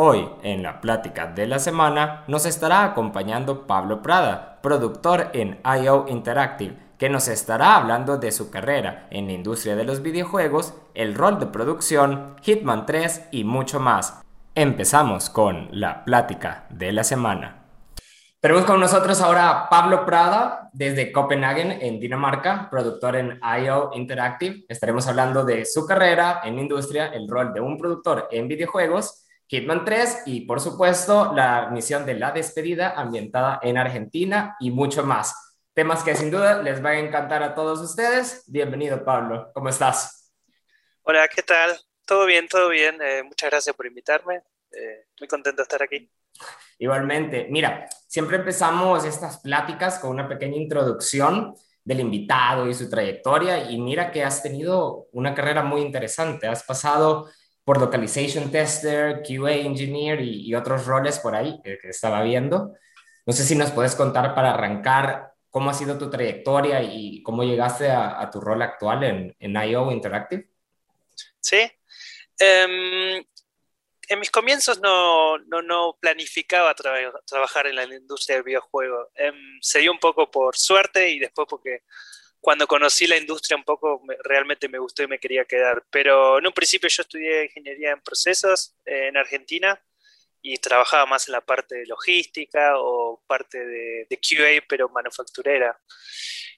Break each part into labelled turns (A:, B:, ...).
A: Hoy, en la plática de la semana, nos estará acompañando Pablo Prada, productor en IO Interactive, que nos estará hablando de su carrera en la industria de los videojuegos, el rol de producción, Hitman 3 y mucho más. Empezamos con la plática de la semana. Tenemos con nosotros ahora a Pablo Prada desde Copenhagen, en Dinamarca, productor en IO Interactive. Estaremos hablando de su carrera en la industria, el rol de un productor en videojuegos Hitman 3 y por supuesto la misión de la despedida ambientada en Argentina y mucho más. Temas que sin duda les va a encantar a todos ustedes. Bienvenido Pablo, ¿cómo estás?
B: Hola, ¿qué tal? Todo bien, todo bien. Eh, muchas gracias por invitarme. Eh, muy contento de estar aquí.
A: Igualmente, mira, siempre empezamos estas pláticas con una pequeña introducción del invitado y su trayectoria y mira que has tenido una carrera muy interesante. Has pasado por Localization Tester, QA Engineer y, otros roles por ahí que, estaba viendo. No sé si nos puedes contar para arrancar cómo ha sido tu trayectoria y cómo llegaste a, tu rol actual en, en IO Interactive.
B: Sí. Em, en mis comienzos no, no, no planificaba trabajar en la industria del videojuego. Em, se dio un poco por suerte y después porque cuando conocí la industria un poco realmente me gustó y me quería quedar. Pero en un principio yo estudié ingeniería en procesos eh, en Argentina y trabajaba más en la parte de logística o parte de, QA, pero manufacturera.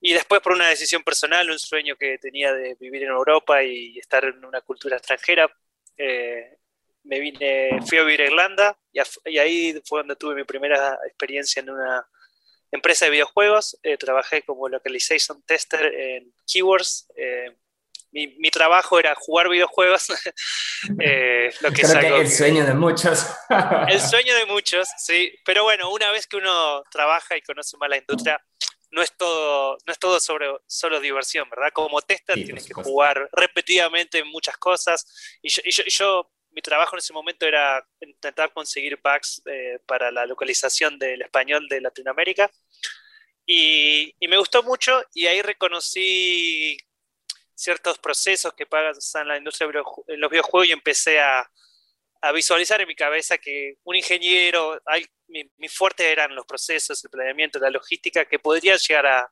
B: Y después por una decisión personal, un sueño que tenía de vivir en Europa y estar en una cultura extranjera, eh, me vine, fui a vivir a Irlanda y ahí fue donde tuve mi primera experiencia en una empresa de videojuegos, eh, trabajé como localization tester en Keywords. Eh, mi, trabajo era jugar videojuegos.
A: eh, lo que Creo que el sueño de muchos.
B: el sueño de muchos, sí. Pero bueno, una vez que uno trabaja y conoce más la industria, no es todo, no es todo sobre, solo diversión, ¿verdad? Como tester tienes que jugar repetidamente muchas cosas. Y yo mi trabajo en ese momento era intentar conseguir bugs eh, para la localización del español de Latinoamérica. Y, me gustó mucho y ahí reconocí ciertos procesos que pasan la industria de los videojuegos y empecé a, visualizar en mi cabeza que un ingeniero, mi, fuerte eran los procesos, el planeamiento, la logística, que podría llegar a,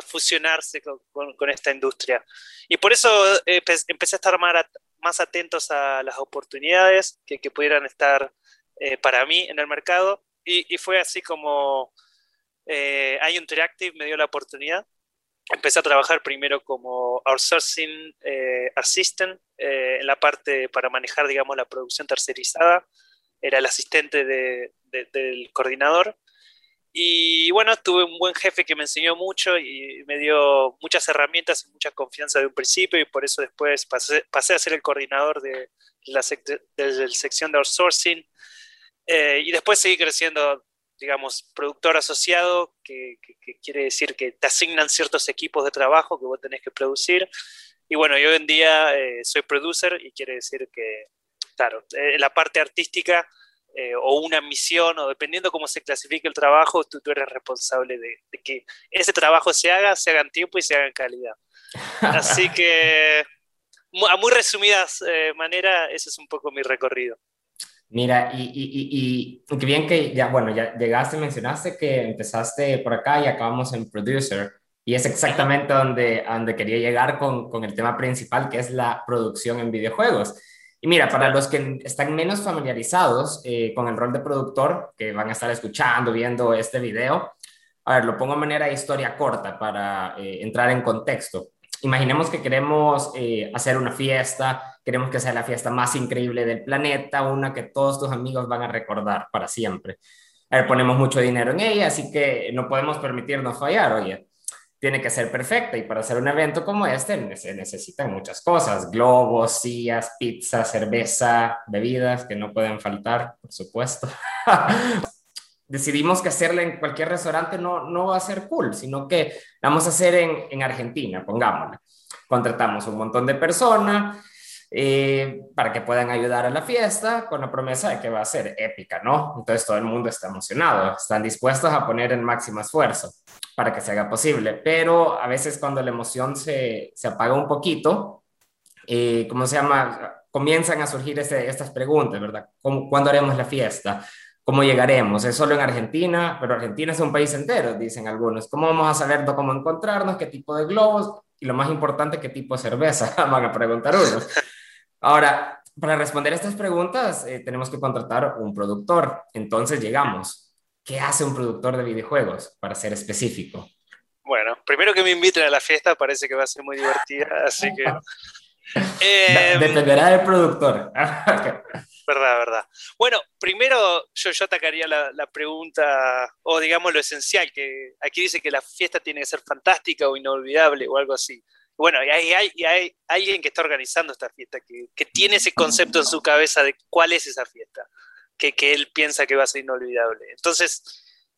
B: fusionarse con, esta industria. Y por eso eh, empecé a estar más, más atentos a las oportunidades que, pudieran estar eh, para mí en el mercado. Y, fue así como eh, Interactive me dio la oportunidad. Empecé a trabajar primero como outsourcing eh, assistant eh, en la parte para manejar, digamos, la producción tercerizada. Era el asistente de, del coordinador. Y bueno, tuve un buen jefe que me enseñó mucho y me dio muchas herramientas y mucha confianza de un principio y por eso después pasé, pasé a ser el coordinador de la, sección de outsourcing eh, y después seguí creciendo, digamos, productor asociado, que, quiere decir que te asignan ciertos equipos de trabajo que vos tenés que producir. Y bueno, yo hoy en día eh, soy producer y quiere decir que, claro, eh, la parte artística eh, o una misión, o dependiendo cómo se clasifique el trabajo, tú, tú eres responsable de, que ese trabajo se haga, se haga en tiempo y se haga en calidad. Así que, a muy resumidas eh, maneras, ese es un poco mi recorrido.
A: Mira, y, y, y, qué bien que ya, bueno, ya llegaste, mencionaste que empezaste por acá y acabamos en Producer, y es exactamente donde, donde quería llegar con, con el tema principal, que es la producción en videojuegos. Y mira, para los que están menos familiarizados eh, con el rol de productor, que van a estar escuchando, viendo este video, a ver, lo pongo de manera de historia corta para eh, entrar en contexto. Imaginemos que queremos eh, hacer una fiesta, queremos que sea la fiesta más increíble del planeta, una que todos tus amigos van a recordar para siempre. A ver, ponemos mucho dinero en ella, así que no podemos permitirnos fallar, oye tiene que ser perfecta y para hacer un evento como este se necesitan muchas cosas, globos, sillas, pizza, cerveza, bebidas que no pueden faltar, por supuesto. Decidimos que hacerla en cualquier restaurante no, no va a ser cool, sino que la vamos a hacer en, en Argentina, pongámosle. Contratamos un montón de personas, eh, para que puedan ayudar a la fiesta con la promesa de que va a ser épica, ¿no? Entonces todo el mundo está emocionado, están dispuestos a poner el máximo esfuerzo para que se haga posible, pero a veces cuando la emoción se, se apaga un poquito, eh, ¿cómo se llama? comienzan a surgir estas preguntas, ¿verdad? ¿Cuándo haremos la fiesta? ¿Cómo llegaremos? ¿Es solo en Argentina? Pero Argentina es un país entero, dicen algunos. ¿Cómo vamos a saber cómo encontrarnos? ¿Qué tipo de globos? Y lo más importante, ¿qué tipo de cerveza? Van a preguntar unos. Ahora, para responder estas preguntas, eh, tenemos que contratar un productor. Entonces llegamos. ¿Qué hace un productor de videojuegos, para ser específico?
B: Bueno, primero que me inviten a la fiesta, parece que va a ser muy divertida, así que...
A: Eh, Dependerá del productor.
B: verdad, verdad. Bueno, primero yo, yo atacaría la, la, pregunta, o digamos lo esencial, que aquí dice que la fiesta tiene que ser fantástica o inolvidable o algo así. Bueno, y hay, alguien que está organizando esta fiesta, que, tiene ese concepto en su cabeza de cuál es esa fiesta, que, él piensa que va a ser inolvidable. Entonces,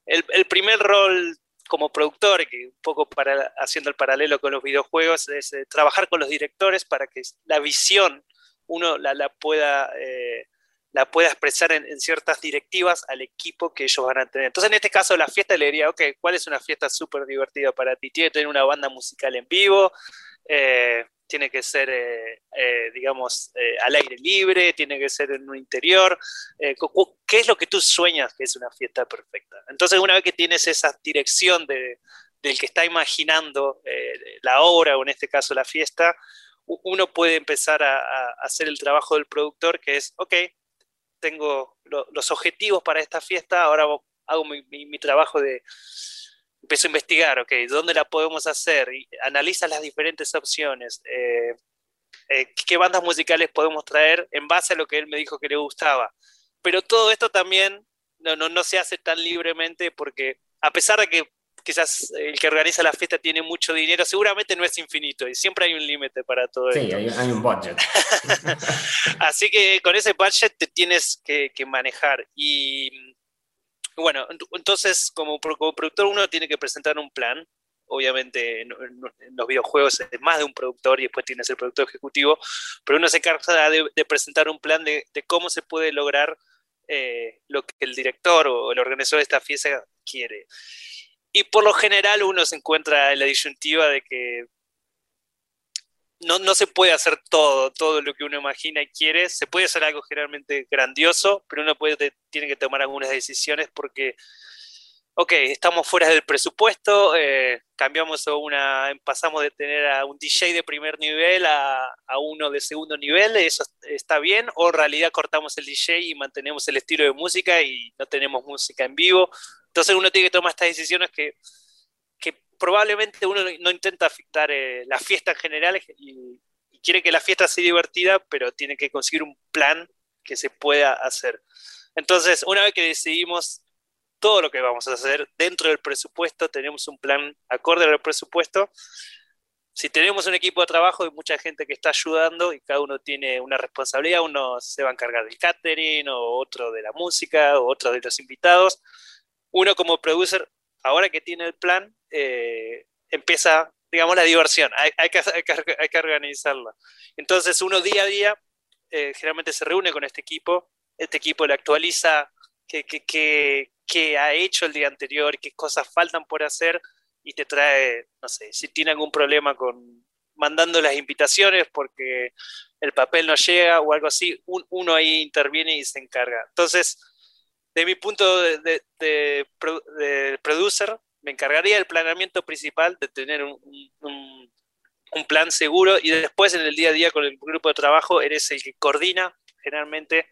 B: el, primer rol como productor, que un poco para, haciendo el paralelo con los videojuegos, es eh, trabajar con los directores para que la visión uno la, la pueda eh, la pueda expresar en, ciertas directivas al equipo que ellos van a tener. Entonces, en este caso, la fiesta le diría, ok, ¿cuál es una fiesta súper divertida para ti? Tiene que tener una banda musical en vivo, eh, tiene que ser, eh, eh, digamos, al aire libre, tiene que ser en un interior. ¿Qué es lo que tú sueñas que es una fiesta perfecta? Entonces, una vez que tienes esa dirección de, del que está imaginando la obra o en este caso la fiesta, uno puede empezar a, a hacer el trabajo del productor, que es, ok, tengo los objetivos para esta fiesta, ahora hago mi, trabajo de, empiezo a investigar, ok, ¿dónde la podemos hacer? Y analiza las diferentes opciones. Eh, eh, ¿Qué bandas musicales podemos traer en base a lo que él me dijo que le gustaba? Pero todo esto también no, no, no se hace tan libremente porque a pesar de que quizás el que organiza la fiesta tiene mucho dinero, seguramente no es infinito y siempre hay un límite para todo
A: esto. Sí, hay, un budget.
B: Así que con ese budget te tienes que, manejar. Y bueno, entonces como, productor uno tiene que presentar un plan. Obviamente en, los videojuegos es más de un productor y después tienes el productor ejecutivo, pero uno se encarga de, presentar un plan de, cómo se puede lograr eh, lo que el director o el organizador de esta fiesta quiere. Y por lo general uno se encuentra en la disyuntiva de que no, no, se puede hacer todo, todo lo que uno imagina y quiere. Se puede hacer algo generalmente grandioso, pero uno puede, tiene que tomar algunas decisiones porque, ok, estamos fuera del presupuesto, eh, cambiamos una, pasamos de tener a un DJ de primer nivel a, a, uno de segundo nivel, eso está bien, o en realidad cortamos el DJ y mantenemos el estilo de música y no tenemos música en vivo. Entonces uno tiene que tomar estas decisiones que, probablemente uno no intenta afectar eh, la fiesta en general y, quiere que la fiesta sea divertida, pero tiene que conseguir un plan que se pueda hacer. Entonces, una vez que decidimos todo lo que vamos a hacer dentro del presupuesto, tenemos un plan acorde al presupuesto. Si tenemos un equipo de trabajo y mucha gente que está ayudando y cada uno tiene una responsabilidad, uno se va a encargar del catering, o otro de la música, o otro de los invitados, uno como producer, ahora que tiene el plan, eh, empieza, digamos, la diversión, hay, que, hay, organizarla. Entonces uno día a día eh, generalmente se reúne con este equipo, este equipo le actualiza qué, qué, ha hecho el día anterior, qué cosas faltan por hacer y te trae, no sé, si tiene algún problema con mandando las invitaciones porque el papel no llega o algo así, uno ahí interviene y se encarga. Entonces, de mi punto de, de, producer, me encargaría del planeamiento principal, de tener un, un, plan seguro y después en el día a día con el grupo de trabajo eres el que coordina generalmente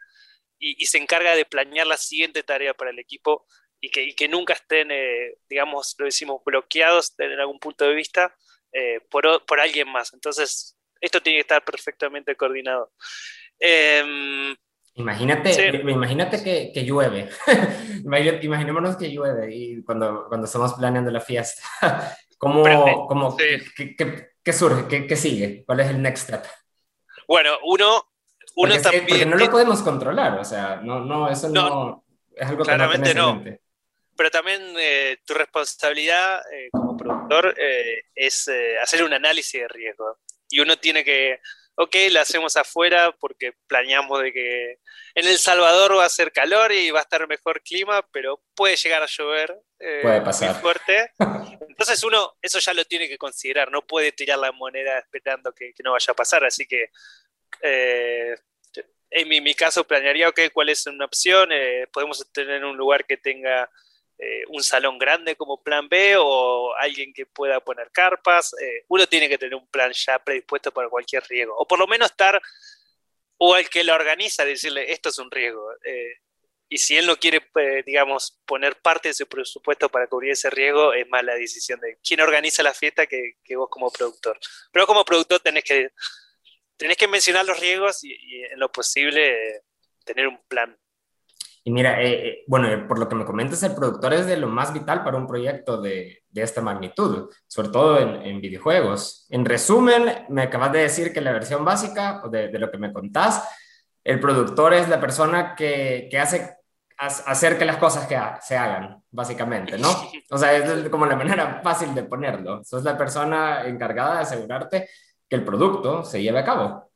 B: y, se encarga de planear la siguiente tarea para el equipo y que, y que nunca estén, eh, digamos, lo decimos, bloqueados en algún punto de vista eh, por, por, alguien más. Entonces, esto tiene que estar perfectamente coordinado.
A: Eh, Imagínate, imagínate que, que llueve. Imaginémonos que llueve y cuando, cuando estamos planeando la fiesta. ¿Cómo, cómo qué, qué, surge? ¿Qué, ¿Qué, sigue? ¿Cuál es el next step?
B: Bueno, uno, uno
A: porque
B: también.
A: porque no lo podemos controlar, o sea, no, no eso no, es algo claramente que no. no.
B: Pero también eh, tu responsabilidad eh, como productor eh, es hacer un análisis de riesgo. Y uno tiene que ok, la hacemos afuera porque planeamos de que en El Salvador va a ser calor y va a estar mejor clima, pero puede llegar a llover
A: eh, puede pasar.
B: muy fuerte. Entonces uno eso ya lo tiene que considerar, no puede tirar la moneda esperando que, no vaya a pasar, así que eh, en mi, caso planearía, ok, cuál es una opción, eh, podemos tener un lugar que tenga eh, un salón grande como plan B o alguien que pueda poner carpas. Eh, uno tiene que tener un plan ya predispuesto para cualquier riesgo, o por lo menos estar, o el que lo organiza, decirle, esto es un riesgo. y si él no quiere, digamos, poner parte de su presupuesto para cubrir ese riesgo, es más la decisión de quién organiza la fiesta que, vos como productor. Pero como productor tenés que tenés que mencionar los riesgos y, en lo posible tener un plan.
A: Y mira, eh, eh, bueno, por lo que me comentas, el productor es de lo más vital para un proyecto de, de esta magnitud, sobre todo en, en, videojuegos. En resumen, me acabas de decir que la versión básica, de, de lo que me contás, el productor es la persona que, que hace hacer que las cosas que se hagan, básicamente, ¿no? O sea, es como la manera fácil de ponerlo. Sos la persona encargada de asegurarte que el producto se lleve a cabo.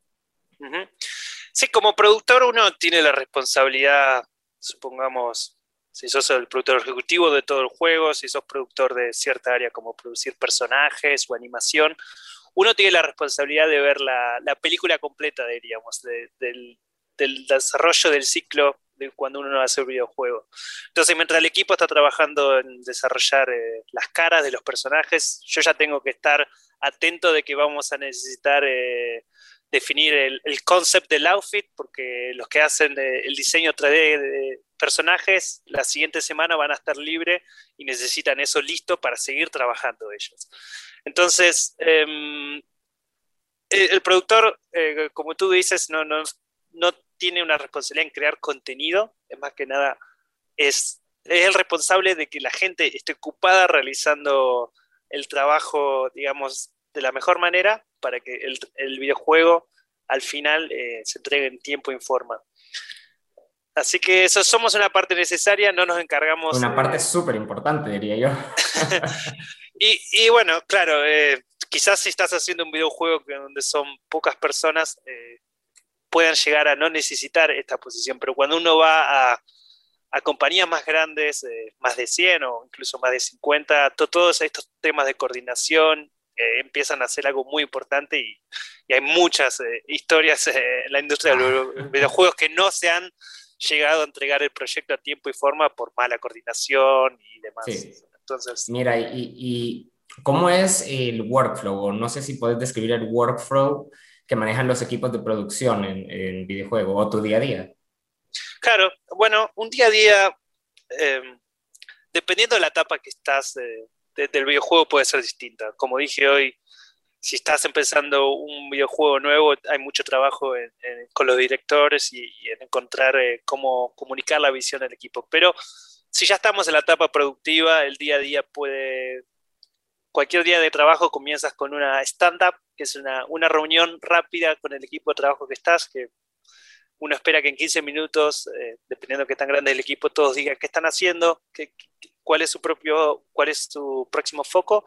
B: Sí, como productor uno tiene la responsabilidad, supongamos, si sos el productor ejecutivo de todo el juego, si sos productor de cierta área como producir personajes o animación, uno tiene la responsabilidad de ver la, película completa, diríamos, del, desarrollo del ciclo de cuando uno hace un videojuego. Entonces, mientras el equipo está trabajando en desarrollar eh, las caras de los personajes, yo ya tengo que estar atento de que vamos a necesitar eh, definir el, el, concept del outfit, porque los que hacen eh, el diseño 3D de personajes la siguiente semana van a estar libres y necesitan eso listo para seguir trabajando ellos. Entonces, em, el, productor, eh, como tú dices, no, no, no tiene una responsabilidad en crear contenido, es más que nada, es, es el responsable de que la gente esté ocupada realizando el trabajo, digamos, de la mejor manera para que el, videojuego al final eh, se entregue en tiempo y forma. Así que eso somos una parte necesaria, no nos encargamos.
A: Una parte súper importante, diría yo.
B: y, bueno, claro, eh, quizás si estás haciendo un videojuego donde son pocas personas, eh, puedan llegar a no necesitar esta posición, pero cuando uno va a, a compañías más grandes, más de 100 o incluso más de 50, todos estos temas de coordinación empiezan a ser algo muy importante y, hay muchas eh, historias eh, en la industria de los videojuegos que no se han llegado a entregar el proyecto a tiempo y forma por mala coordinación y demás.
A: Entonces, Mira, y, cómo es el workflow? No sé si puedes describir el workflow que manejan los equipos de producción en, en videojuego o tu día a día.
B: Claro, bueno, un día a día, em, dependiendo de la etapa que estás del videojuego puede ser distinta. Como dije hoy, si estás empezando un videojuego nuevo, hay mucho trabajo con los directores y, en encontrar eh, cómo comunicar la visión del equipo. Pero si ya estamos en la etapa productiva, el día a día puede... Cualquier día de trabajo comienzas con una stand-up, que es una, una, reunión rápida con el equipo de trabajo que estás, que uno espera que en 15 minutos, eh, dependiendo de qué tan grande es el equipo, todos digan qué están haciendo, qué, cuál es su propio, cuál es su próximo foco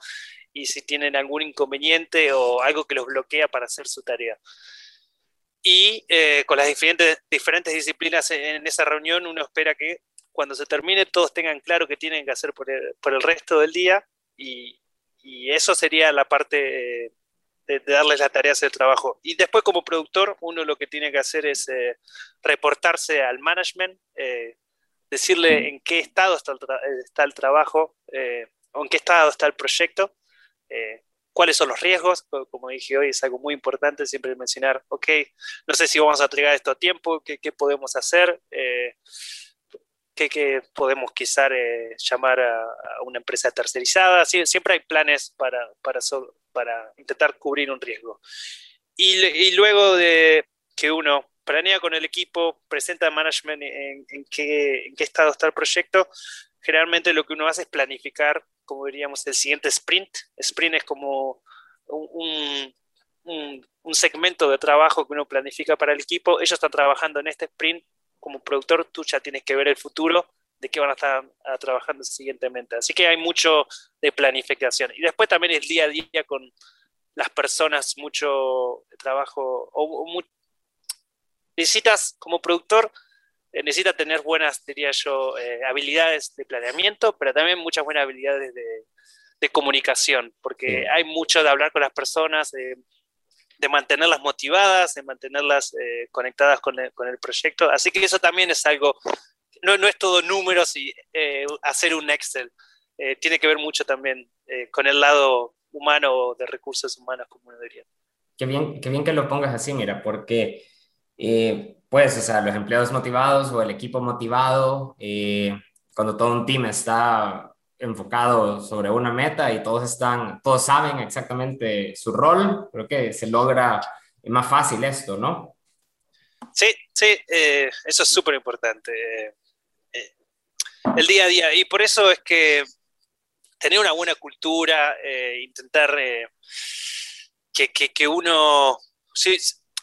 B: y si tienen algún inconveniente o algo que los bloquea para hacer su tarea. Y eh, con las diferentes, diferentes disciplinas en esa reunión, uno espera que cuando se termine todos tengan claro qué tienen que hacer por el, por el resto del día y, y, eso sería la parte eh, de, darles las tareas del trabajo. Y después como productor, uno lo que tiene que hacer es eh, reportarse al management, decirle en qué estado está el, está el trabajo eh, o en qué estado está el proyecto, eh, cuáles son los riesgos, como dije hoy, es algo muy importante siempre mencionar, ok, no sé si vamos a entregar esto a tiempo, qué, qué podemos hacer, eh, qué, podemos quizás llamar a, una empresa tercerizada, siempre hay planes para, para, para intentar cubrir un riesgo. Y, y luego de que uno planea con el equipo, presenta al management en, qué, en, qué, estado está el proyecto, generalmente lo que uno hace es planificar, como diríamos, el siguiente sprint. Sprint es como un, un, un, segmento de trabajo que uno planifica para el equipo. Ellos están trabajando en este sprint. Como productor, tú ya tienes que ver el futuro de qué van a estar trabajando siguientemente. Así que hay mucho de planificación. Y después también el día a día con las personas, mucho trabajo o, o, necesitas, como productor, eh, necesitas tener buenas, diría yo, eh, habilidades de planeamiento, pero también muchas buenas habilidades de, comunicación, porque hay mucho de hablar con las personas, de mantenerlas motivadas, de mantenerlas eh, conectadas con el, proyecto. Así que eso también es algo, no, no es todo números y eh, hacer un Excel. Eh, tiene que ver mucho también con el lado humano de recursos humanos, como uno diría.
A: Qué bien, qué bien que lo pongas así, mira, porque pues, o sea, los empleados motivados o el equipo motivado, cuando todo un team está enfocado sobre una meta y todos están, todos saben exactamente su rol, creo que se logra más fácil esto, ¿no?
B: Sí, sí, eh, eso es súper importante. Eh, el día a día. Y por eso es que tener una buena cultura, eh, intentar que, que, uno...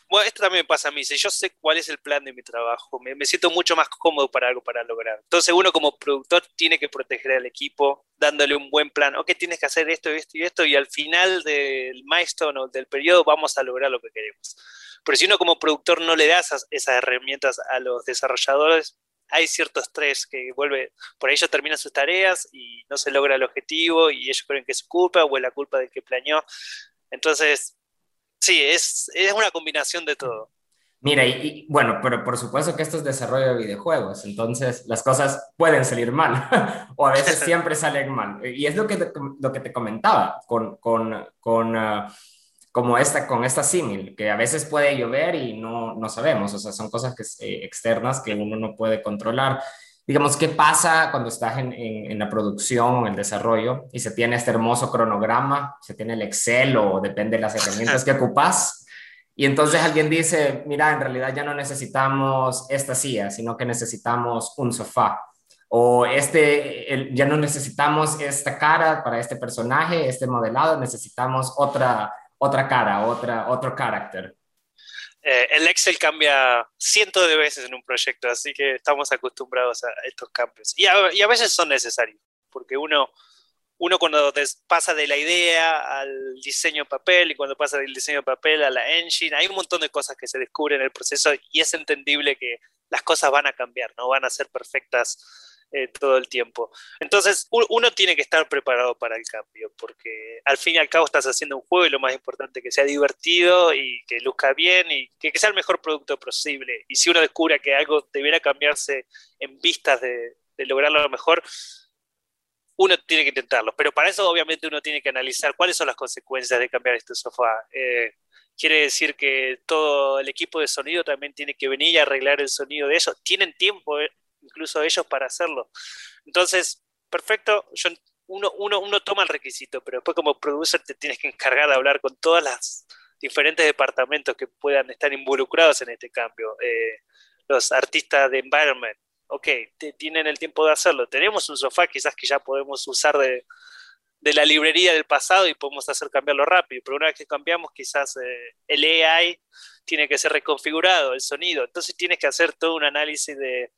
B: bueno, esto también me pasa a mí, si yo sé cuál es el plan de mi trabajo, me, siento mucho más cómodo para algo para lograr. Entonces uno como productor tiene que proteger al equipo, dándole un buen plan, ok, tienes que hacer esto, esto y esto, y al final del milestone o del periodo vamos a lograr lo que queremos. Pero si uno como productor no le da esas, herramientas a los desarrolladores, hay cierto estrés que vuelve, por ello terminan sus tareas y no se logra el objetivo y ellos creen que es su culpa o es la culpa del que planeó. Entonces, sí, es, es una combinación de todo.
A: Mira, y, bueno, pero por supuesto que esto es desarrollo de videojuegos, entonces las cosas pueden salir mal o a veces siempre salen mal. Y es lo que te, lo que te comentaba con, con, con uh, como esta, con esta símil, que a veces puede llover y no, no sabemos, o sea, son cosas que, eh, externas que uno no puede controlar digamos, qué pasa cuando estás en, en, la producción o en el desarrollo y se tiene este hermoso cronograma, se tiene el Excel o depende de las herramientas que ocupas. Y entonces alguien dice, mira, en realidad ya no necesitamos esta silla, sino que necesitamos un sofá. O este, ya no necesitamos esta cara para este personaje, este modelado, necesitamos otra, otra cara, otra, otro carácter.
B: Eh, el Excel cambia cientos de veces en un proyecto, así que estamos acostumbrados a estos cambios. Y a, veces son necesarios, porque uno, uno cuando pasa de la idea al diseño de papel y cuando pasa del diseño de papel a la engine, hay un montón de cosas que se descubren en el proceso y es entendible que las cosas van a cambiar, no van a ser perfectas eh, todo el tiempo. Entonces, uno tiene que estar preparado para el cambio, porque al fin y al cabo estás haciendo un juego y lo más importante que sea divertido y que luzca bien y que, sea el mejor producto posible. Y si uno descubre que algo debiera cambiarse en vistas de, lograrlo mejor, uno tiene que intentarlo. Pero para eso, obviamente, uno tiene que analizar cuáles son las consecuencias de cambiar este sofá. Eh, quiere decir que todo el equipo de sonido también tiene que venir y arreglar el sonido de eso. Tienen tiempo, eh, incluso ellos para hacerlo. Entonces, perfecto, yo, uno, uno, uno toma el requisito, pero después como producer te tienes que encargar de hablar con todas las diferentes departamentos que puedan estar involucrados en este cambio. Eh, los artistas de environment, ok, tienen el tiempo de hacerlo. Tenemos un sofá quizás que ya podemos usar de, de la librería del pasado y podemos hacer cambiarlo rápido, pero una vez que cambiamos quizás eh, el AI tiene que ser reconfigurado, el sonido, entonces tienes que hacer todo un análisis de,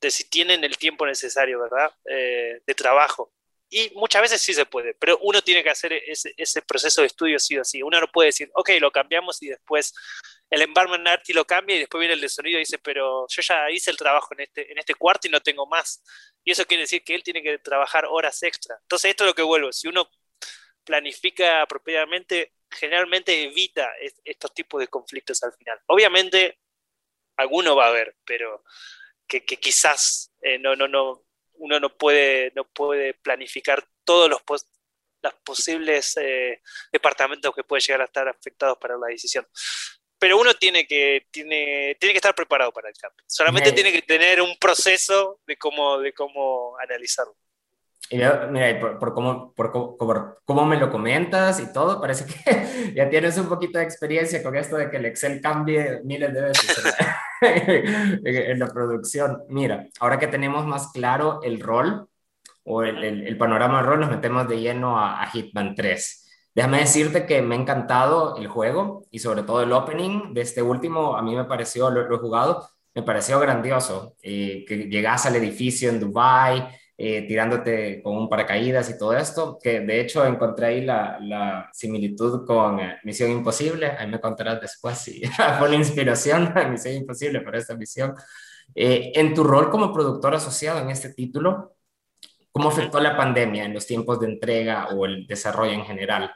B: de si tienen el tiempo necesario, ¿verdad? Eh, de trabajo. Y muchas veces sí se puede, pero uno tiene que hacer ese, ese, proceso de estudio sí o sí. Uno no puede decir, ok, lo cambiamos y después el environment art y lo cambia y después viene el de sonido y dice, pero yo ya hice el trabajo en este, en este cuarto y no tengo más. Y eso quiere decir que él tiene que trabajar horas extra. Entonces esto es lo que vuelvo. Si uno planifica apropiadamente, generalmente evita estos tipos de conflictos al final. Obviamente, alguno va a haber, pero que, quizás eh, no, no, no, uno no puede, no puede planificar todos los, posibles eh, departamentos que pueden llegar a estar afectados para la decisión. Pero uno tiene que, tiene, tiene que estar preparado para el cambio. Solamente tiene que tener un proceso de cómo, de cómo analizarlo.
A: Y mira, por, por, cómo, por, cómo, me lo comentas y todo, parece que ya tienes un poquito de experiencia con esto de que el Excel cambie miles de veces en, la, producción. Mira, ahora que tenemos más claro el rol o el, el, panorama rol, nos metemos de lleno a, Hitman 3. Déjame decirte que me ha encantado el juego y sobre todo el opening de este último, a mí me pareció, lo, he jugado, me pareció grandioso, eh, que llegas al edificio en Dubai eh, tirándote con un paracaídas y todo esto, que de hecho encontré ahí la, la similitud con eh, Misión Imposible, ahí me contarás después si fue una inspiración a Misión Imposible para esta misión. Eh, en tu rol como productor asociado en este título, ¿cómo afectó la pandemia en los tiempos de entrega o el desarrollo en general?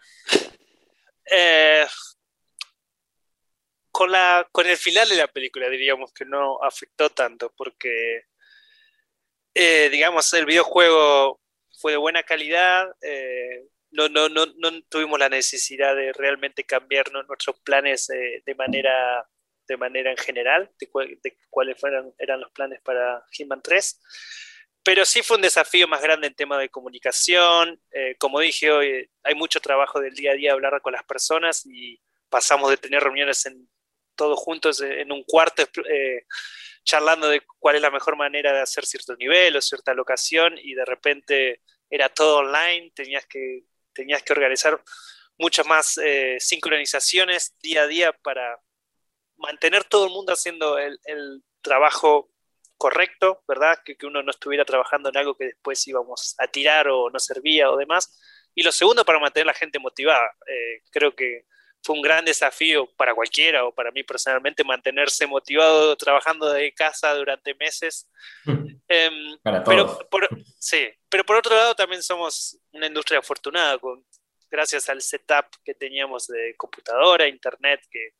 B: con, la, con el final de la película diríamos que no afectó tanto, porque, eh, digamos, el videojuego fue de buena calidad, eh, no, no, no, no, tuvimos la necesidad de realmente cambiar nuestros planes eh, de, manera, de manera en general, de, cuáles fueran, eran los planes para Hitman 3. Pero sí fue un desafío más grande en tema de comunicación. como dije hoy, hay mucho trabajo del día a día hablar con las personas y pasamos de tener reuniones en todos juntos en un cuarto eh, charlando de cuál es la mejor manera de hacer cierto nivel o cierta locación y de repente era todo online, tenías que, tenías que organizar muchas más eh, sincronizaciones día a día para mantener todo el mundo haciendo el, trabajo correcto, ¿verdad? Que, uno no estuviera trabajando en algo que después íbamos a tirar o no servía o demás. Y lo segundo, para mantener a la gente motivada. Eh, creo que fue un gran desafío para cualquiera o para mí personalmente mantenerse motivado trabajando de casa durante meses.
A: Em, para todos.
B: Pero por, sí, pero por otro lado también somos una industria afortunada con, gracias al setup que teníamos de computadora, internet, que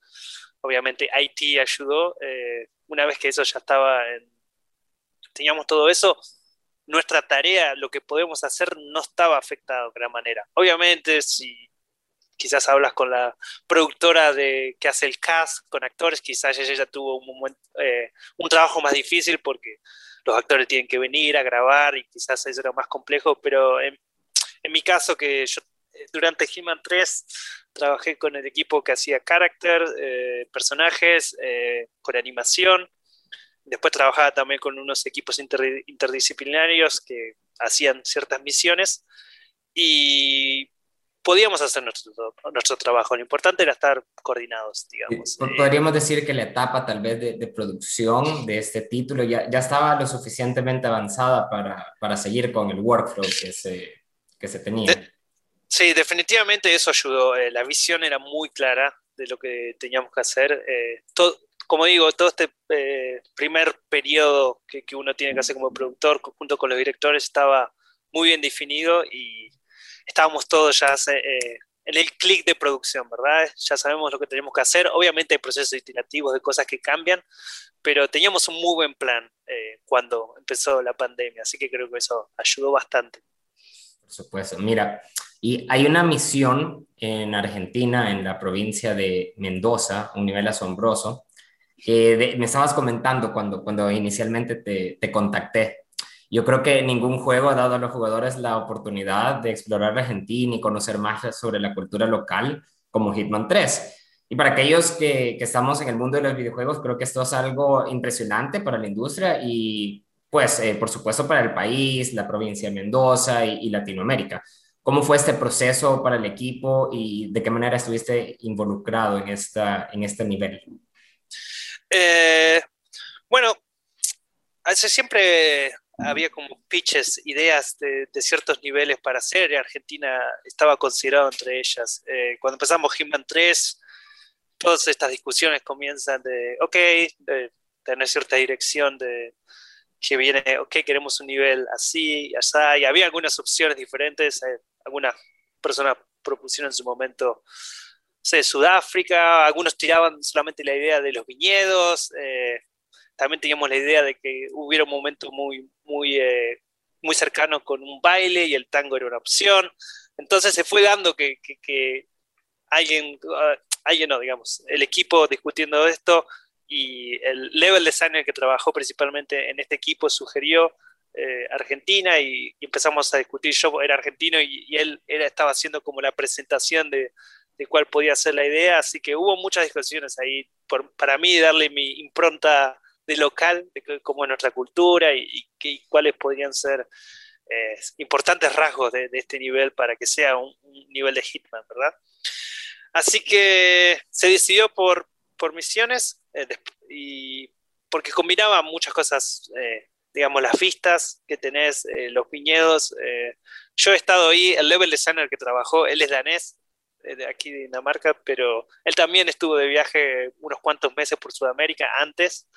B: obviamente IT ayudó. Eh, una vez que eso ya estaba, en, teníamos todo eso, nuestra tarea, lo que podemos hacer, no estaba afectado de gran manera. Obviamente, si quizás hablas con la productora de, que hace el cast con actores, quizás ella tuvo un, eh, un trabajo más difícil porque los actores tienen que venir a grabar y quizás eso era más complejo, pero en, en mi caso que yo eh, durante He-Man 3 trabajé con el equipo que hacía character, eh, personajes, con animación. Después trabajaba también con unos equipos interdisciplinarios que hacían ciertas misiones. Y podíamos hacer nuestro, nuestro trabajo. Lo importante era estar coordinados, digamos.
A: Podríamos decir que la etapa tal vez de, producción de este título ya, ya, estaba lo suficientemente avanzada para, para seguir con el workflow que se, que se tenía.
B: sí, definitivamente eso ayudó. Eh, la visión era muy clara de lo que teníamos que hacer. Eh, todo, como digo, todo este eh, primer periodo que, que uno tiene que hacer como productor junto con los directores estaba muy bien definido y estábamos todos ya eh, en el clic de producción, ¿verdad? Ya sabemos lo que tenemos que hacer. Obviamente hay procesos iterativos de cosas que cambian, pero teníamos un muy buen plan eh, cuando empezó la pandemia, así que creo que eso ayudó bastante.
A: Por supuesto, mira, y hay una misión en Argentina, en la provincia de Mendoza, un nivel asombroso, que me estabas comentando cuando, cuando inicialmente te, te contacté yo creo que ningún juego ha dado a los jugadores la oportunidad de explorar Argentina y conocer más sobre la cultura local como Hitman 3. Y para aquellos que, que, estamos en el mundo de los videojuegos, creo que esto es algo impresionante para la industria y, pues, eh, por supuesto, para el país, la provincia de Mendoza y, Latinoamérica. ¿Cómo fue este proceso para el equipo y de qué manera estuviste involucrado en, esta, en este nivel?
B: Eh, bueno, hace siempre había como pitches, ideas de, ciertos niveles para hacer, y Argentina estaba considerado entre ellas. Eh, cuando empezamos Hitman 3, todas estas discusiones comienzan de, ok, tener cierta dirección de que viene, ok, queremos un nivel así, así, y había algunas opciones diferentes, eh, algunas personas propusieron en su momento, sé, Sudáfrica, algunos tiraban solamente la idea de los viñedos, eh, también teníamos la idea de que hubiera un momento muy, muy, eh, muy cercano con un baile y el tango era una opción. Entonces se fue dando que, que, alguien, uh, alguien no, digamos, el equipo discutiendo esto y el level designer que trabajó principalmente en este equipo sugirió eh, Argentina y, empezamos a discutir. Yo era argentino y, él era, estaba haciendo como la presentación de, de, cuál podía ser la idea, así que hubo muchas discusiones ahí por, para mí darle mi impronta local, de cómo es nuestra cultura y, cuáles podrían ser eh, importantes rasgos de, este nivel para que sea un, nivel de Hitman, ¿verdad? Así que se decidió por, por misiones eh, y porque combinaba muchas cosas, eh, digamos, las vistas que tenés, los viñedos. yo he estado ahí, el level designer que trabajó, él es danés, de aquí de Dinamarca, pero él también estuvo de viaje unos cuantos meses por Sudamérica antes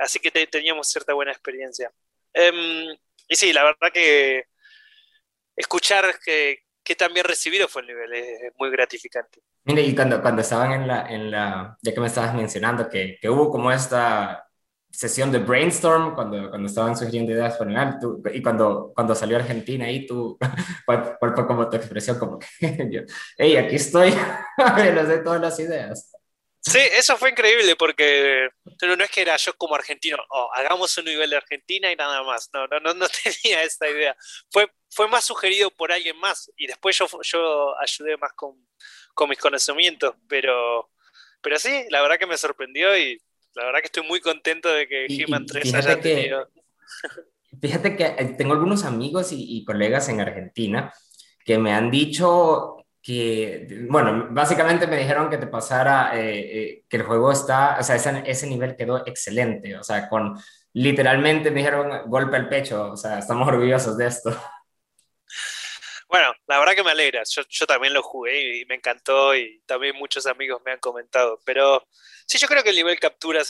B: Así que teníamos cierta buena experiencia. Em, y sí, la verdad que escuchar que, que tan bien recibido fue el nivel, es muy gratificante.
A: Mire, y cuando, cuando estaban en la, en la, ya que me estabas mencionando que, que hubo como esta sesión de brainstorm cuando, cuando estaban sugiriendo ideas para el y cuando, cuando salió Argentina ahí tú, ¿cuál, fue como tu expresión? Como que, hey, aquí estoy, les doy todas las ideas.
B: Sí, eso fue increíble porque no, no es que era yo como argentino, oh, hagamos un nivel de Argentina y nada más. No, no, no, no tenía esta idea. Fue, fue más sugerido por alguien más y después yo, yo ayudé más con, con mis conocimientos, pero, pero sí, la verdad que me sorprendió y la verdad que estoy muy contento de que He-Man 3 haya tenido.
A: fíjate que eh, tengo algunos amigos y, colegas en Argentina que me han dicho que, bueno, básicamente me dijeron que te pasara, eh, eh, que el juego está, o sea, ese, ese, nivel quedó excelente, o sea, con literalmente me dijeron golpe al pecho, o sea, estamos orgullosos de esto.
B: Bueno, la verdad que me alegra, yo, yo también lo jugué y me encantó y también muchos amigos me han comentado, pero Sí, yo creo que el nivel captura,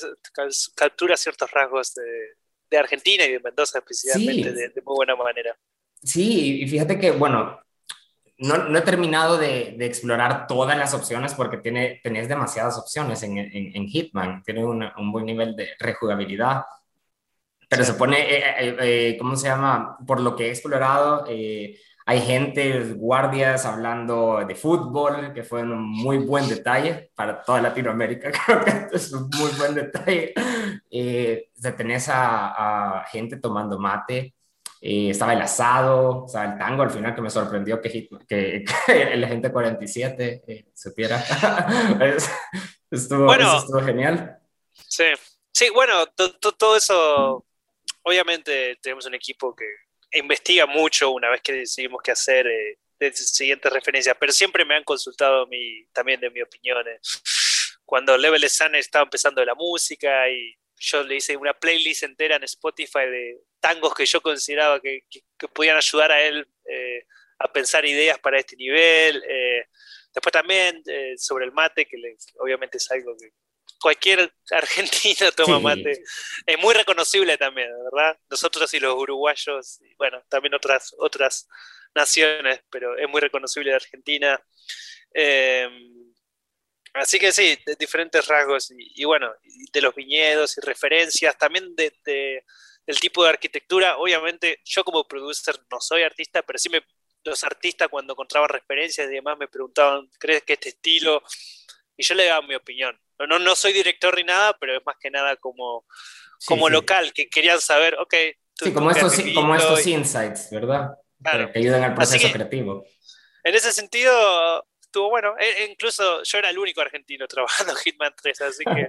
B: captura ciertos rasgos de, Argentina y de Mendoza especialmente de, muy buena manera.
A: Sí, y fíjate que, bueno, no, he terminado de, explorar todas las opciones porque tiene, tenés demasiadas opciones en, en, Hitman, tiene un buen nivel de rejugabilidad, pero se pone, eh, eh, eh, ¿cómo se llama? Por lo que he explorado, hay gente, guardias hablando de fútbol, que fue un muy buen detalle para toda Latinoamérica. Creo que es un muy buen detalle. Eh, tenés a, gente tomando mate. Eh, estaba el asado, sea, el tango al final que me sorprendió que, que, el gente 47 eh, supiera. estuvo, bueno, estuvo genial.
B: Sí, sí, bueno, todo eso, obviamente tenemos un equipo que investiga mucho una vez que decidimos qué hacer eh, de siguientes referencias, pero siempre me han consultado mi, también de mi opinión. Eh. Cuando Level Sun estaba empezando la música y yo le hice una playlist entera en Spotify de tangos que yo consideraba que, que, podían ayudar a él eh, a pensar ideas para este nivel. Eh, después también sobre el mate, que obviamente es algo que cualquier argentino toma mate. Es muy reconocible también, ¿verdad? Nosotros y los uruguayos, y bueno, también otras, otras naciones, pero es muy reconocible de Argentina. Así que sí, de diferentes rasgos, y, bueno, de los viñedos y referencias, también de, del tipo de arquitectura. Obviamente, yo como producer no soy artista, pero sí me, los artistas cuando encontraban referencias y demás me preguntaban, ¿crees que este estilo? Y yo le daba mi opinión no, no soy director ni nada, pero es más que nada como, como local, que querían saber, ok.
A: Sí, como estos, como estos insights, ¿verdad? Que ayudan al proceso creativo.
B: En ese sentido, estuvo bueno. E, e incluso yo era el único argentino trabajando Hitman 3, así que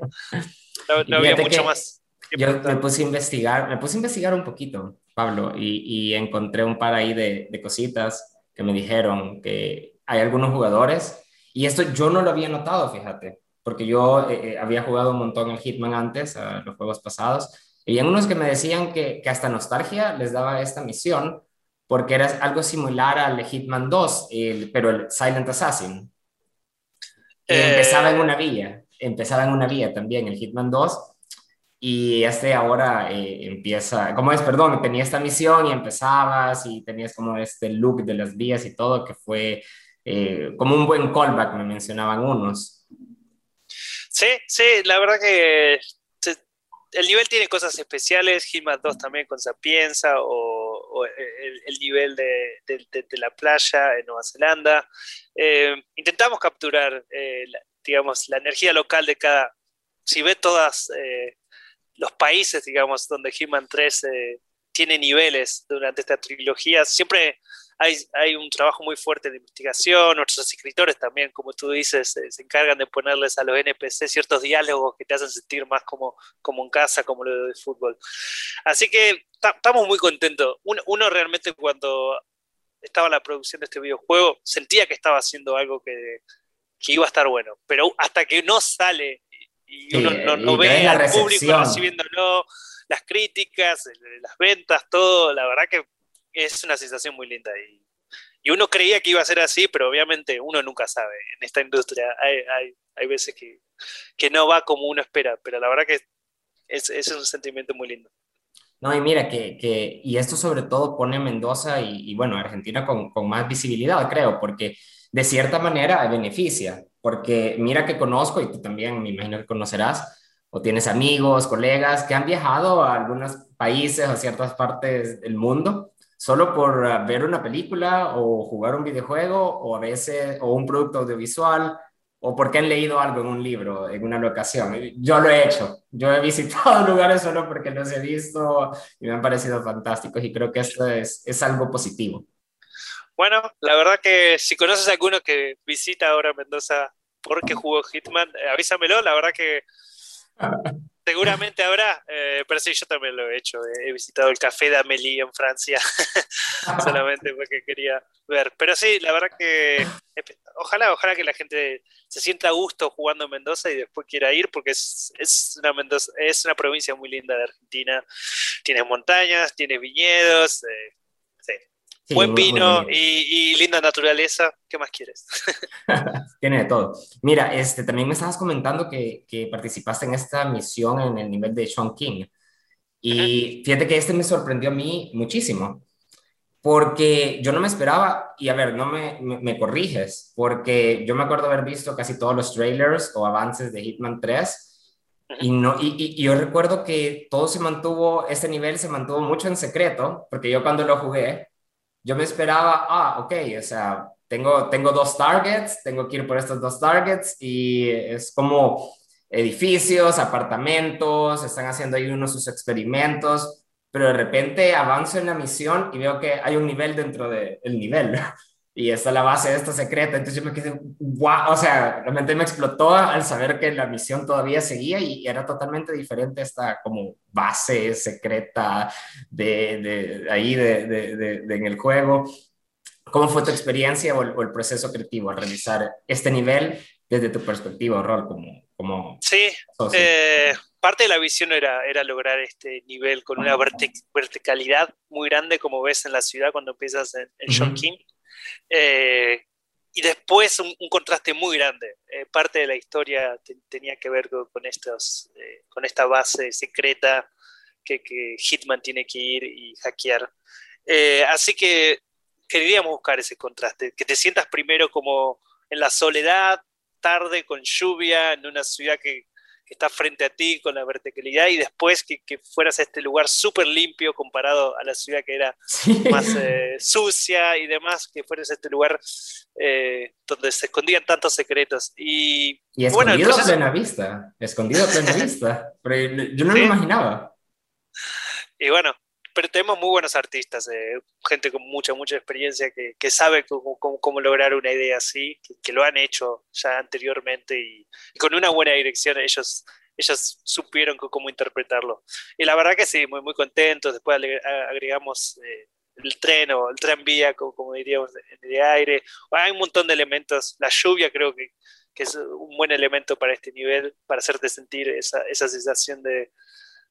B: no, había mucho más.
A: Yo me puse a investigar, me puse a investigar un poquito, Pablo, y, y encontré un par ahí de, de, cositas que me dijeron que hay algunos jugadores, y esto yo no lo había notado, fíjate, porque yo eh, eh, había jugado un montón el Hitman antes, a los juegos pasados, y hay unos que me decían que, que, hasta nostalgia les daba esta misión, porque era algo similar al Hitman 2, pero el Silent Assassin. Empezaba en una vía, empezaba en una vía también el Hitman 2, y este ahora eh, empieza, ¿cómo es? Perdón, tenía esta misión y empezabas y tenías como este look de las vías y todo, que fue como un buen callback, me mencionaban unos.
B: Sí, sí, la verdad que el nivel tiene cosas especiales, Hitman 2 también con Sapienza o, el, nivel de, la playa en Nueva Zelanda. Eh, intentamos capturar, eh, digamos, la energía local de cada... Si ve todos eh, los países, digamos, donde Hitman 3 tiene niveles durante esta trilogía, siempre hay, un trabajo muy fuerte de investigación, nuestros escritores también, como tú dices, se, encargan de ponerles a los NPC ciertos diálogos que te hacen sentir más como, como en casa, como lo de fútbol. Así que estamos muy contentos. Uno, realmente cuando estaba la producción de este videojuego sentía que estaba haciendo algo que, que iba a estar bueno, pero hasta que no sale y uno no, ve al público recibiéndolo, las críticas, las ventas, todo, la verdad que es una sensación muy linda. Y, y, uno creía que iba a ser así, pero obviamente uno nunca sabe. En esta industria hay, hay, hay veces que, que, no va como uno espera, pero la verdad que es, es un sentimiento muy lindo.
A: No, y mira, que, que, y esto sobre todo pone a Mendoza y, y bueno, Argentina con, con, más visibilidad, creo, porque de cierta manera beneficia, porque mira que conozco, y tú también me imagino que conocerás, o tienes amigos, colegas que han viajado a algunos países o ciertas partes del mundo solo por ah, ver una película o jugar un videojuego o a veces o un producto audiovisual o porque han leído algo en un libro, en una locación. Yo lo he hecho. Yo he visitado lugares solo porque los he visto y me han parecido fantásticos y creo que esto es, es algo positivo.
B: Bueno, la verdad que si conoces a alguno que visita ahora Mendoza porque jugó Hitman, eh, avísamelo, la verdad que seguramente habrá, eh, pero sí, yo también lo he hecho. He visitado el Café d'Amélie en Francia, solamente porque quería ver. Pero sí, la verdad que ojalá, ojalá que la gente se sienta a gusto jugando en Mendoza y después quiera ir, porque es, es, una, Mendoza, es una provincia muy linda de Argentina. Tienes montañas, tienes viñedos. Eh, Buen vino y, linda naturaleza, ¿qué más quieres?
A: Tiene de todo. Mira, este, también me estabas comentando que, que participaste en esta misión en el nivel de Sean King. Y fíjate que este me sorprendió a mí muchísimo, porque yo no me esperaba, y a ver, no me, me, corriges, porque yo me acuerdo haber visto casi todos los trailers o avances de Hitman 3, y, no, y, y, yo recuerdo que todo se mantuvo, este nivel se mantuvo mucho en secreto, porque yo cuando lo jugué, yo me esperaba, ah, ok, o sea, tengo, tengo dos targets, tengo que ir por estos dos targets y es como edificios, apartamentos, están haciendo ahí unos sus experimentos, pero de repente avanzo en la misión y veo que hay un nivel dentro del nivel. Y esta es la base de esta secreta. Entonces yo me quedé, wow, o sea, realmente me explotó al saber que la misión todavía seguía y era totalmente diferente esta como base secreta de, de, ahí de, de, en el juego. ¿Cómo fue tu experiencia o el, proceso creativo al realizar este nivel desde tu perspectiva, Rol, como, como
B: Sí, eh, parte de la visión era, era lograr este nivel con una verticalidad muy grande, como ves en la ciudad cuando empiezas en, en King eh, y después un, contraste muy grande. Eh, parte de la historia tenía que ver con, estos, eh, con esta base secreta que, Hitman tiene que ir y hackear. así que queríamos buscar ese contraste, que te sientas primero como en la soledad, tarde, con lluvia, en una ciudad que, está frente a ti con la verticalidad y después que, fueras a este lugar súper limpio comparado a la ciudad que era más eh, sucia y demás, que fueras a este lugar eh, donde se escondían tantos secretos. Y,
A: y escondido a plena vista, escondido a plena vista, pero yo no me imaginaba.
B: Y bueno, pero tenemos muy buenos artistas, eh, gente con mucha, mucha experiencia que, que sabe cómo, cómo, lograr una idea así, que, lo han hecho ya anteriormente y, con una buena dirección ellos, ellos supieron cómo interpretarlo. Y la verdad que sí, muy, muy contentos, después agregamos... Eh, el tren o el tranvía, como, como diríamos, en el aire. Hay un montón de elementos. La lluvia creo que, que es un buen elemento para este nivel, para hacerte sentir esa, esa sensación de,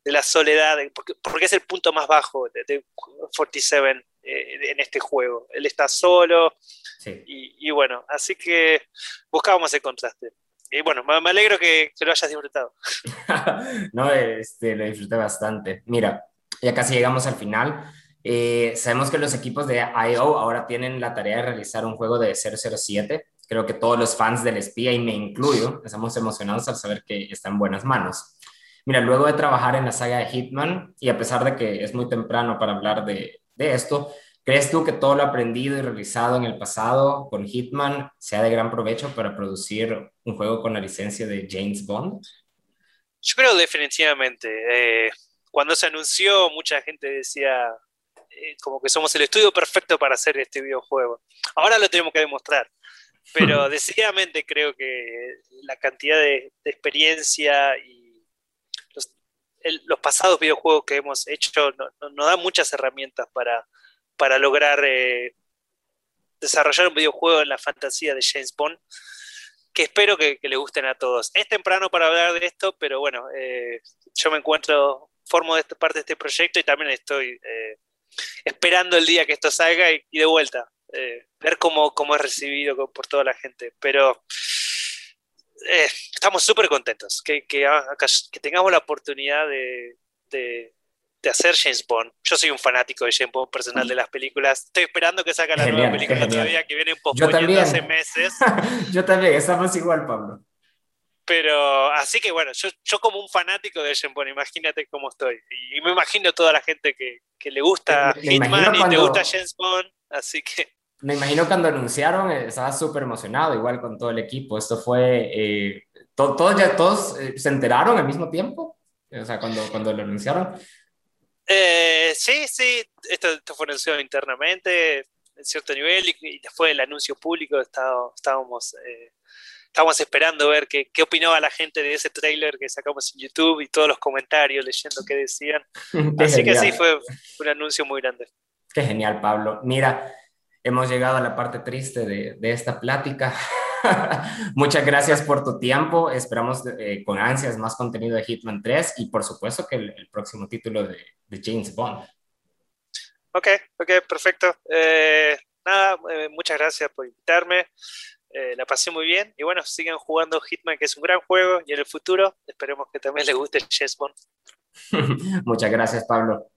B: de la soledad, porque, porque, es el punto más bajo de, 47 eh, en este juego. Él está solo y, bueno, así que buscábamos el contraste. Y bueno, me, alegro que, lo hayas disfrutado.
A: no, este, lo disfruté bastante. Mira, ya casi llegamos al final. Eh, sabemos que los equipos de IO ahora tienen la tarea de realizar un juego de 007. Creo que todos los fans del espía, y me incluyo, estamos emocionados al saber que está en buenas manos. Mira, luego de trabajar en la saga de Hitman, y a pesar de que es muy temprano para hablar de, de esto, ¿crees tú que todo lo aprendido y realizado en el pasado con Hitman sea de gran provecho para producir un juego con la licencia de James Bond?
B: Yo creo definitivamente. Eh, cuando se anunció, mucha gente decía eh, como que somos el estudio perfecto para hacer este videojuego. Ahora lo tenemos que demostrar. Pero decididamente creo que la cantidad de, de experiencia y los pasados videojuegos que hemos hecho nos dan muchas herramientas para, para lograr eh, desarrollar un videojuego en la fantasía de James Bond, que espero que, le gusten a todos. Es temprano para hablar de esto, pero bueno, eh, yo me encuentro, formo de esta parte de este proyecto y también estoy eh, esperando el día que esto salga y, de vuelta, ver cómo, cómo es recibido por toda la gente. Pero eh, estamos súper contentos que, que, que, tengamos la oportunidad de, de, de hacer James Bond. Yo soy un fanático de James Bond personal de las películas. Estoy esperando que salga la nueva película todavía, que vienen posponiendo hace meses.
A: yo también, estamos igual, Pablo.
B: Pero así que bueno, yo, yo como un fanático de James Bond, imagínate cómo estoy. Y me imagino toda la gente que, que le gusta Hitman y te gusta James Bond, así que...
A: Me imagino cuando anunciaron, eh, estaba súper emocionado, igual con todo el equipo. Esto fue, eh, todos ya todos eh, se enteraron al mismo tiempo, o sea, cuando, cuando lo anunciaron.
B: Eh, sí, sí, esto, fue anunciado internamente en cierto nivel y, después del anuncio público estábamos, eh, estábamos esperando ver qué, qué, opinaba la gente de ese trailer que sacamos en YouTube y todos los comentarios leyendo qué decían. Así que sí, fue un anuncio muy grande.
A: Qué genial, Pablo. Mira, hemos llegado a la parte triste de, de esta plática. Muchas gracias por tu tiempo. Esperamos eh, con ansias más contenido de Hitman 3 y por supuesto que el, próximo título de, James Bond.
B: Ok, ok, perfecto. Eh, nada, eh, muchas gracias por invitarme. la pasé muy bien y bueno, sigan jugando Hitman, que es un gran juego y en el futuro esperemos que también les guste James Bond.
A: muchas gracias, Pablo.